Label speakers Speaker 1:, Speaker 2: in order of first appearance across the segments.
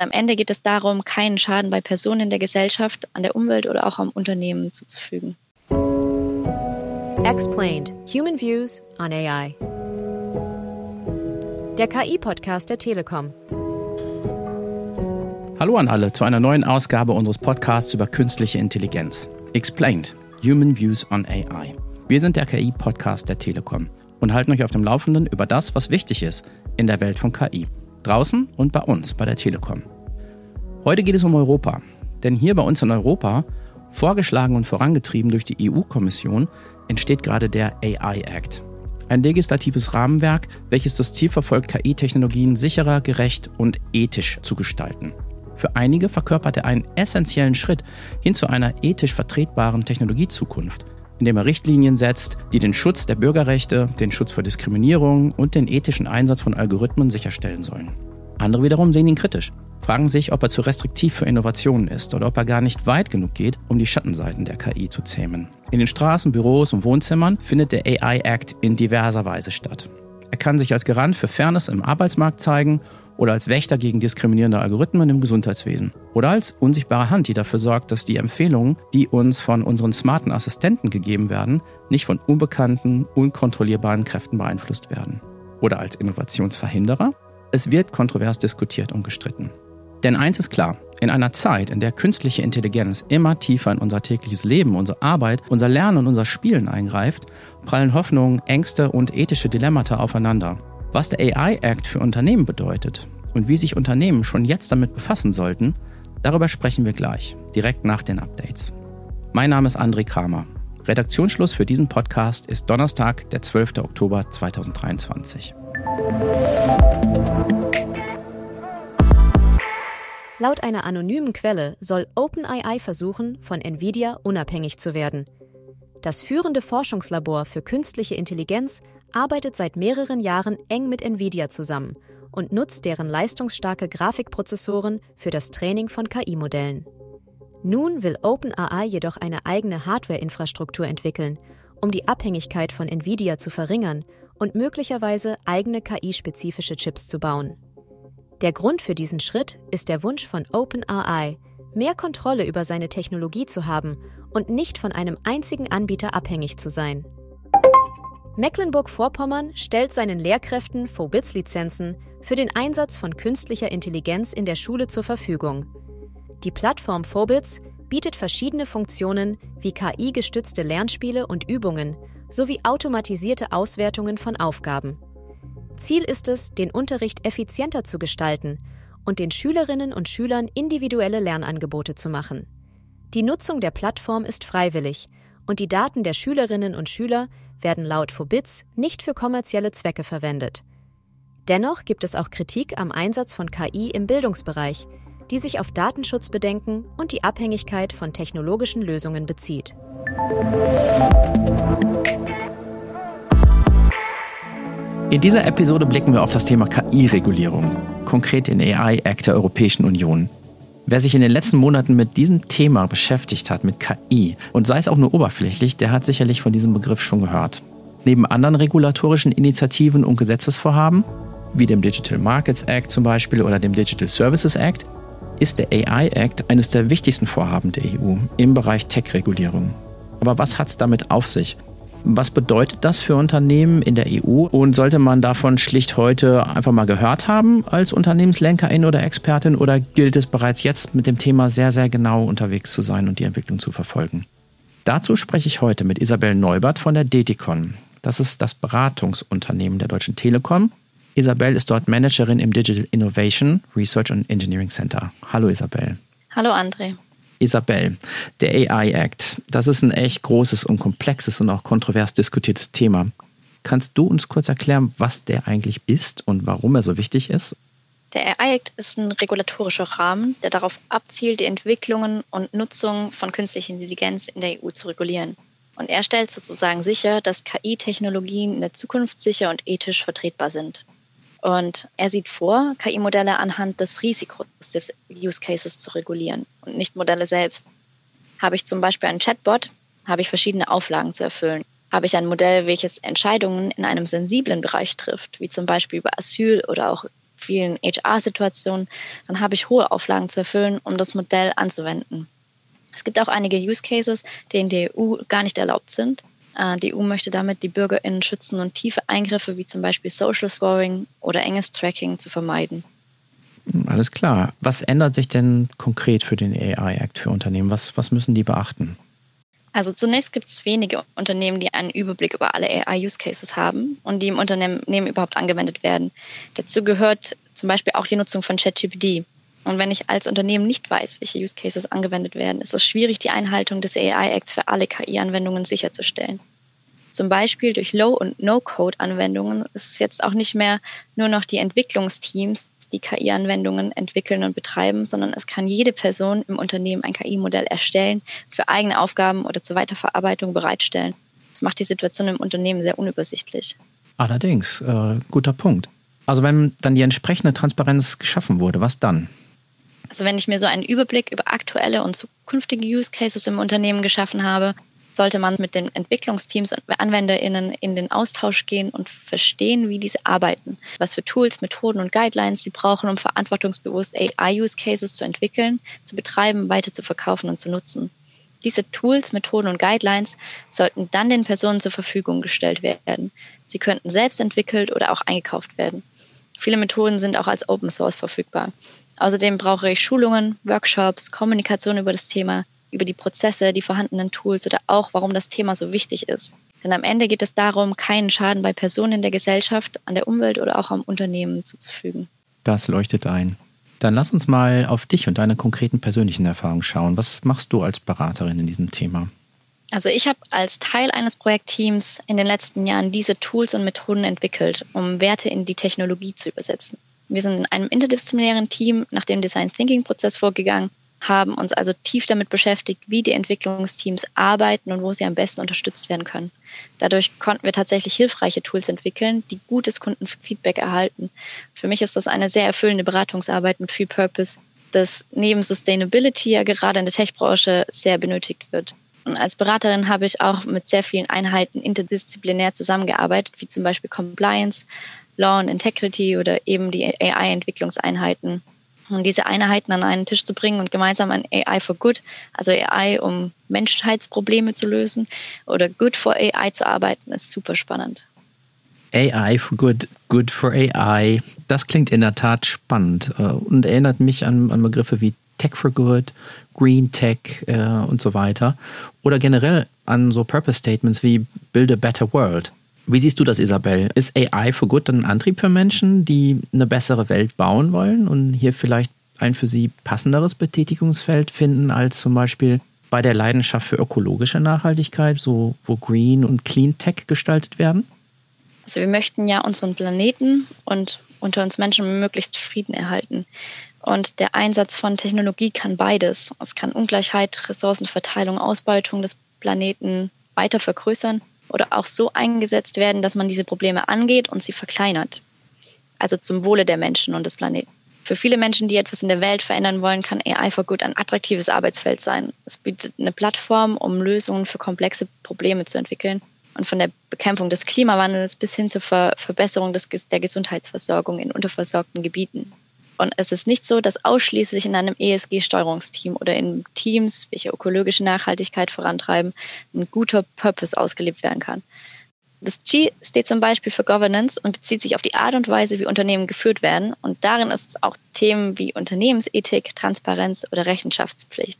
Speaker 1: Am Ende geht es darum, keinen Schaden bei Personen in der Gesellschaft, an der Umwelt oder auch am Unternehmen zuzufügen.
Speaker 2: Explained. Human Views on AI. Der KI-Podcast der Telekom.
Speaker 3: Hallo an alle zu einer neuen Ausgabe unseres Podcasts über künstliche Intelligenz. Explained. Human Views on AI. Wir sind der KI-Podcast der Telekom und halten euch auf dem Laufenden über das, was wichtig ist in der Welt von KI. Draußen und bei uns, bei der Telekom. Heute geht es um Europa. Denn hier bei uns in Europa, vorgeschlagen und vorangetrieben durch die EU-Kommission, entsteht gerade der AI Act. Ein legislatives Rahmenwerk, welches das Ziel verfolgt, KI-Technologien sicherer, gerecht und ethisch zu gestalten. Für einige verkörpert er einen essentiellen Schritt hin zu einer ethisch vertretbaren Technologiezukunft, indem er Richtlinien setzt, die den Schutz der Bürgerrechte, den Schutz vor Diskriminierung und den ethischen Einsatz von Algorithmen sicherstellen sollen. Andere wiederum sehen ihn kritisch, fragen sich, ob er zu restriktiv für Innovationen ist oder ob er gar nicht weit genug geht, um die Schattenseiten der KI zu zähmen. In den Straßen, Büros und Wohnzimmern findet der AI Act in diverser Weise statt. Er kann sich als Garant für Fairness im Arbeitsmarkt zeigen oder als Wächter gegen diskriminierende Algorithmen im Gesundheitswesen oder als unsichtbare Hand, die dafür sorgt, dass die Empfehlungen, die uns von unseren smarten Assistenten gegeben werden, nicht von unbekannten, unkontrollierbaren Kräften beeinflusst werden. Oder als Innovationsverhinderer. Es wird kontrovers diskutiert und gestritten. Denn eins ist klar, in einer Zeit, in der künstliche Intelligenz immer tiefer in unser tägliches Leben, unsere Arbeit, unser Lernen und unser Spielen eingreift, prallen Hoffnungen, Ängste und ethische Dilemmata aufeinander. Was der AI Act für Unternehmen bedeutet und wie sich Unternehmen schon jetzt damit befassen sollten, darüber sprechen wir gleich, direkt nach den Updates. Mein Name ist André Kramer. Redaktionsschluss für diesen Podcast ist Donnerstag, der 12. Oktober 2023.
Speaker 2: Laut einer anonymen Quelle soll OpenAI versuchen, von Nvidia unabhängig zu werden. Das führende Forschungslabor für künstliche Intelligenz arbeitet seit mehreren Jahren eng mit Nvidia zusammen und nutzt deren leistungsstarke Grafikprozessoren für das Training von KI-Modellen. Nun will OpenAI jedoch eine eigene Hardware-Infrastruktur entwickeln, um die Abhängigkeit von Nvidia zu verringern und möglicherweise eigene KI-spezifische Chips zu bauen. Der Grund für diesen Schritt ist der Wunsch von OpenAI, mehr Kontrolle über seine Technologie zu haben und nicht von einem einzigen Anbieter abhängig zu sein. Mecklenburg-Vorpommern stellt seinen Lehrkräften Phobits-Lizenzen für den Einsatz von künstlicher Intelligenz in der Schule zur Verfügung. Die Plattform Phobits bietet verschiedene Funktionen wie KI-gestützte Lernspiele und Übungen sowie automatisierte Auswertungen von Aufgaben. Ziel ist es, den Unterricht effizienter zu gestalten und den Schülerinnen und Schülern individuelle Lernangebote zu machen. Die Nutzung der Plattform ist freiwillig und die Daten der Schülerinnen und Schüler werden laut Phobits nicht für kommerzielle Zwecke verwendet. Dennoch gibt es auch Kritik am Einsatz von KI im Bildungsbereich, die sich auf Datenschutzbedenken und die Abhängigkeit von technologischen Lösungen bezieht.
Speaker 3: In dieser Episode blicken wir auf das Thema KI-Regulierung, konkret den AI-Act der Europäischen Union. Wer sich in den letzten Monaten mit diesem Thema beschäftigt hat, mit KI, und sei es auch nur oberflächlich, der hat sicherlich von diesem Begriff schon gehört. Neben anderen regulatorischen Initiativen und Gesetzesvorhaben, wie dem Digital Markets Act zum Beispiel oder dem Digital Services Act, ist der AI Act eines der wichtigsten Vorhaben der EU im Bereich Tech-Regulierung. Aber was hat es damit auf sich? Was bedeutet das für Unternehmen in der EU und sollte man davon schlicht heute einfach mal gehört haben als Unternehmenslenkerin oder Expertin oder gilt es bereits jetzt mit dem Thema sehr, sehr genau unterwegs zu sein und die Entwicklung zu verfolgen? Dazu spreche ich heute mit Isabel Neubert von der Deticon. Das ist das Beratungsunternehmen der Deutschen Telekom. Isabel ist dort Managerin im Digital Innovation Research and Engineering Center. Hallo Isabel.
Speaker 1: Hallo André.
Speaker 3: Isabel, der AI Act, das ist ein echt großes und komplexes und auch kontrovers diskutiertes Thema. Kannst du uns kurz erklären, was der eigentlich ist und warum er so wichtig ist?
Speaker 1: Der AI Act ist ein regulatorischer Rahmen, der darauf abzielt, die Entwicklungen und Nutzung von künstlicher Intelligenz in der EU zu regulieren. Und er stellt sozusagen sicher, dass KI-Technologien in der Zukunft sicher und ethisch vertretbar sind. Und er sieht vor, KI-Modelle anhand des Risikos des Use Cases zu regulieren und nicht Modelle selbst. Habe ich zum Beispiel einen Chatbot, habe ich verschiedene Auflagen zu erfüllen. Habe ich ein Modell, welches Entscheidungen in einem sensiblen Bereich trifft, wie zum Beispiel über Asyl oder auch vielen HR-Situationen, dann habe ich hohe Auflagen zu erfüllen, um das Modell anzuwenden. Es gibt auch einige Use Cases, die in der EU gar nicht erlaubt sind. Äh, die EU möchte damit die BürgerInnen schützen und tiefe Eingriffe wie zum Beispiel Social Scoring oder enges Tracking zu vermeiden.
Speaker 3: Alles klar. Was ändert sich denn konkret für den AI Act für Unternehmen? Was, was müssen die beachten?
Speaker 1: Also zunächst gibt es wenige Unternehmen, die einen Überblick über alle AI-Use-Cases haben und die im Unternehmen überhaupt angewendet werden. Dazu gehört zum Beispiel auch die Nutzung von ChatGPT. Und wenn ich als Unternehmen nicht weiß, welche Use Cases angewendet werden, ist es schwierig, die Einhaltung des AI-Acts für alle KI-Anwendungen sicherzustellen. Zum Beispiel durch Low- und No-Code-Anwendungen ist es jetzt auch nicht mehr nur noch die Entwicklungsteams, die KI-Anwendungen entwickeln und betreiben, sondern es kann jede Person im Unternehmen ein KI-Modell erstellen, für eigene Aufgaben oder zur Weiterverarbeitung bereitstellen. Das macht die Situation im Unternehmen sehr unübersichtlich.
Speaker 3: Allerdings, äh, guter Punkt. Also wenn dann die entsprechende Transparenz geschaffen wurde, was dann?
Speaker 1: Also wenn ich mir so einen Überblick über aktuelle und zukünftige Use Cases im Unternehmen geschaffen habe, sollte man mit den Entwicklungsteams und AnwenderInnen in den Austausch gehen und verstehen, wie diese arbeiten, was für Tools, Methoden und Guidelines sie brauchen, um verantwortungsbewusst AI-Use-Cases zu entwickeln, zu betreiben, weiter zu verkaufen und zu nutzen. Diese Tools, Methoden und Guidelines sollten dann den Personen zur Verfügung gestellt werden. Sie könnten selbst entwickelt oder auch eingekauft werden. Viele Methoden sind auch als Open Source verfügbar. Außerdem brauche ich Schulungen, Workshops, Kommunikation über das Thema, über die Prozesse, die vorhandenen Tools oder auch, warum das Thema so wichtig ist. Denn am Ende geht es darum, keinen Schaden bei Personen in der Gesellschaft, an der Umwelt oder auch am Unternehmen zuzufügen.
Speaker 3: Das leuchtet ein. Dann lass uns mal auf dich und deine konkreten persönlichen Erfahrungen schauen. Was machst du als Beraterin in diesem Thema?
Speaker 1: Also ich habe als Teil eines Projektteams in den letzten Jahren diese Tools und Methoden entwickelt, um Werte in die Technologie zu übersetzen. Wir sind in einem interdisziplinären Team nach dem Design Thinking Prozess vorgegangen haben uns also tief damit beschäftigt, wie die Entwicklungsteams arbeiten und wo sie am besten unterstützt werden können. Dadurch konnten wir tatsächlich hilfreiche Tools entwickeln, die gutes Kundenfeedback erhalten. Für mich ist das eine sehr erfüllende Beratungsarbeit mit viel Purpose, das neben Sustainability ja gerade in der Tech-Branche sehr benötigt wird. Und als Beraterin habe ich auch mit sehr vielen Einheiten interdisziplinär zusammengearbeitet, wie zum Beispiel Compliance, Law and Integrity oder eben die AI-Entwicklungseinheiten und diese Einheiten an einen Tisch zu bringen und gemeinsam an AI for Good, also AI, um Menschheitsprobleme zu lösen oder Good for AI zu arbeiten, ist super spannend.
Speaker 3: AI for Good, Good for AI, das klingt in der Tat spannend äh, und erinnert mich an, an Begriffe wie Tech for Good, Green Tech äh, und so weiter. Oder generell an so Purpose Statements wie Build a Better World. Wie siehst du das, Isabel? Ist AI for Good ein Antrieb für Menschen, die eine bessere Welt bauen wollen und hier vielleicht ein für sie passenderes Betätigungsfeld finden als zum Beispiel bei der Leidenschaft für ökologische Nachhaltigkeit, so wo Green und Clean Tech gestaltet werden?
Speaker 1: Also wir möchten ja unseren Planeten und unter uns Menschen möglichst Frieden erhalten. Und der Einsatz von Technologie kann beides. Es kann Ungleichheit, Ressourcenverteilung, Ausbeutung des Planeten weiter vergrößern oder auch so eingesetzt werden, dass man diese Probleme angeht und sie verkleinert. Also zum Wohle der Menschen und des Planeten. Für viele Menschen, die etwas in der Welt verändern wollen, kann AI for Good ein attraktives Arbeitsfeld sein. Es bietet eine Plattform, um Lösungen für komplexe Probleme zu entwickeln und von der Bekämpfung des Klimawandels bis hin zur Ver Verbesserung des, der Gesundheitsversorgung in unterversorgten Gebieten. Und es ist nicht so, dass ausschließlich in einem ESG-Steuerungsteam oder in Teams, welche ökologische Nachhaltigkeit vorantreiben, ein guter Purpose ausgelebt werden kann. Das G steht zum Beispiel für Governance und bezieht sich auf die Art und Weise, wie Unternehmen geführt werden. Und darin ist es auch Themen wie Unternehmensethik, Transparenz oder Rechenschaftspflicht.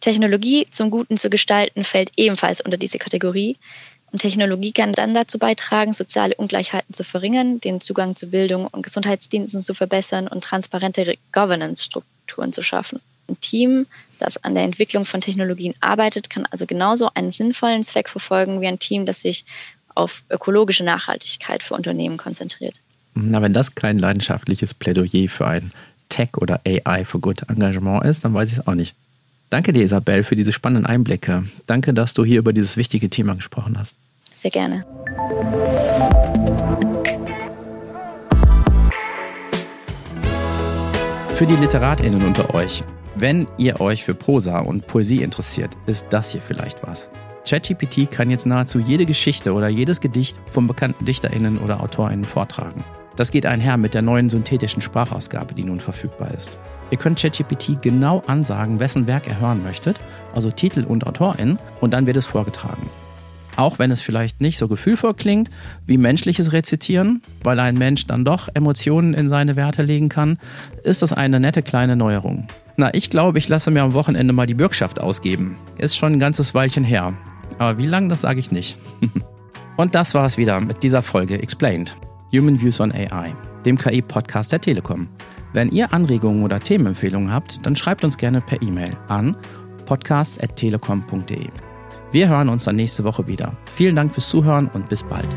Speaker 1: Technologie zum Guten zu gestalten fällt ebenfalls unter diese Kategorie. Und Technologie kann dann dazu beitragen, soziale Ungleichheiten zu verringern, den Zugang zu Bildung und Gesundheitsdiensten zu verbessern und transparente Governance-Strukturen zu schaffen. Ein Team, das an der Entwicklung von Technologien arbeitet, kann also genauso einen sinnvollen Zweck verfolgen wie ein Team, das sich auf ökologische Nachhaltigkeit für Unternehmen konzentriert.
Speaker 3: Na, wenn das kein leidenschaftliches Plädoyer für ein Tech- oder AI for Good Engagement ist, dann weiß ich es auch nicht. Danke dir, Isabel, für diese spannenden Einblicke. Danke, dass du hier über dieses wichtige Thema gesprochen hast.
Speaker 1: Sehr gerne.
Speaker 3: Für die LiteratInnen unter euch, wenn ihr euch für Prosa und Poesie interessiert, ist das hier vielleicht was. ChatGPT kann jetzt nahezu jede Geschichte oder jedes Gedicht von bekannten DichterInnen oder AutorInnen vortragen. Das geht einher mit der neuen synthetischen Sprachausgabe, die nun verfügbar ist. Ihr könnt ChatGPT genau ansagen, wessen Werk ihr hören möchtet, also Titel und AutorInnen, und dann wird es vorgetragen. Auch wenn es vielleicht nicht so gefühlvoll klingt wie menschliches Rezitieren, weil ein Mensch dann doch Emotionen in seine Werte legen kann, ist das eine nette kleine Neuerung. Na, ich glaube, ich lasse mir am Wochenende mal die Bürgschaft ausgeben. Ist schon ein ganzes Weilchen her. Aber wie lang, das sage ich nicht. Und das war es wieder mit dieser Folge Explained. Human Views on AI, dem KI-Podcast der Telekom. Wenn ihr Anregungen oder Themenempfehlungen habt, dann schreibt uns gerne per E-Mail an podcast.telekom.de. Wir hören uns dann nächste Woche wieder. Vielen Dank fürs Zuhören und bis bald.